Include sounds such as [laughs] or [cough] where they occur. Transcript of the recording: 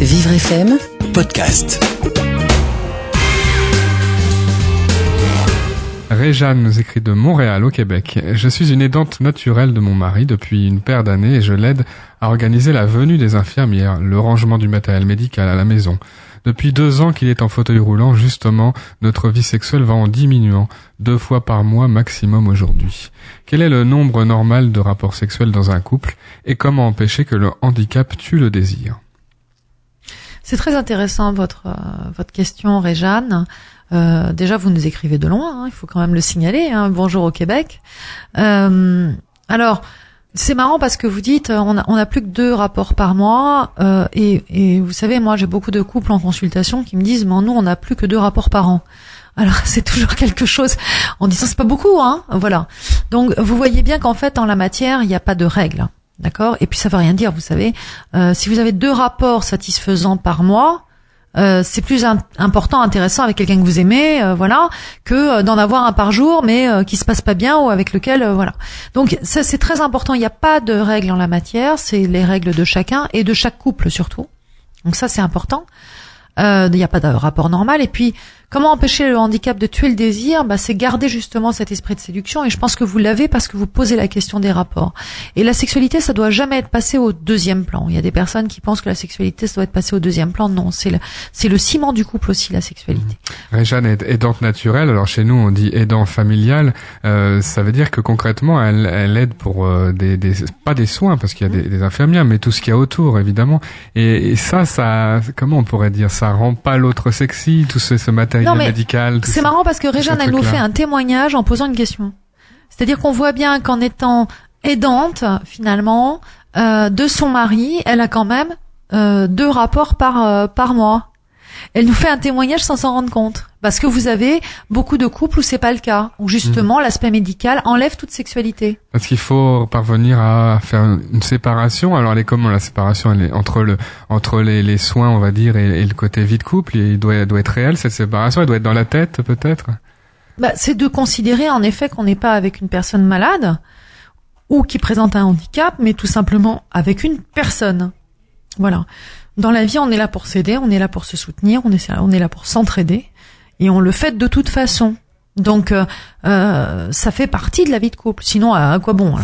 Vivre FM podcast. Réjeanne nous écrit de Montréal au Québec. Je suis une aidante naturelle de mon mari depuis une paire d'années et je l'aide à organiser la venue des infirmières, le rangement du matériel médical à la maison. Depuis deux ans qu'il est en fauteuil roulant, justement, notre vie sexuelle va en diminuant, deux fois par mois maximum aujourd'hui. Quel est le nombre normal de rapports sexuels dans un couple et comment empêcher que le handicap tue le désir? C'est très intéressant votre euh, votre question, Réjeanne. Euh, déjà, vous nous écrivez de loin, hein, il faut quand même le signaler. Hein. Bonjour au Québec. Euh, alors, c'est marrant parce que vous dites on a, on a plus que deux rapports par mois euh, et, et, vous savez moi j'ai beaucoup de couples en consultation qui me disent mais nous on n'a plus que deux rapports par an. Alors [laughs] c'est toujours quelque chose en disant c'est pas beaucoup hein voilà. Donc vous voyez bien qu'en fait en la matière il n'y a pas de règles. D'accord? Et puis ça veut rien dire, vous savez. Euh, si vous avez deux rapports satisfaisants par mois, euh, c'est plus important, intéressant avec quelqu'un que vous aimez, euh, voilà, que euh, d'en avoir un par jour, mais qui se passe pas bien ou avec lequel, voilà. Donc ça c'est très important. Il n'y a pas de règles en la matière, c'est les règles de chacun et de chaque couple surtout. Donc ça c'est important. Il n'y a pas de rapport normal. Et puis Comment empêcher le handicap de tuer le désir? Bah, C'est garder justement cet esprit de séduction et je pense que vous l'avez parce que vous posez la question des rapports. Et la sexualité, ça doit jamais être passé au deuxième plan. Il y a des personnes qui pensent que la sexualité, ça doit être passé au deuxième plan. Non, c'est le, c'est le ciment du couple aussi, la sexualité. Mmh. Réjeanne est aidante naturelle. Alors chez nous, on dit aidant familial. Euh, ça veut dire que concrètement, elle, elle aide pour euh, des, des, pas des soins parce qu'il y a des, des, infirmières, mais tout ce qu'il y a autour, évidemment. Et, et, ça, ça, comment on pourrait dire, ça? Rend pas l'autre sexy, tout ce, ce matériel c'est marrant parce que Réjeanne, elle nous fait un témoignage en posant une question. C'est-à-dire qu'on voit bien qu'en étant aidante, finalement, euh, de son mari, elle a quand même euh, deux rapports par euh, par mois. Elle nous fait un témoignage sans s'en rendre compte. Parce que vous avez beaucoup de couples où c'est pas le cas, où justement mhm. l'aspect médical enlève toute sexualité. Parce qu'il faut parvenir à faire une séparation. Alors elle est comment la séparation? Elle est entre le entre les, les soins, on va dire, et, le côté vie de couple? Il doit doit être réel cette séparation? Elle doit être dans la tête peut-être? Bah, c'est de considérer en effet qu'on n'est pas avec une personne malade ou qui présente un handicap, mais tout simplement avec une personne. Voilà. Dans la vie, on est là pour s'aider, on est là pour se soutenir, on est, là pour s'entraider, et on le fait de toute façon. Donc, euh, euh, ça fait partie de la vie de couple. Sinon, à, quoi bon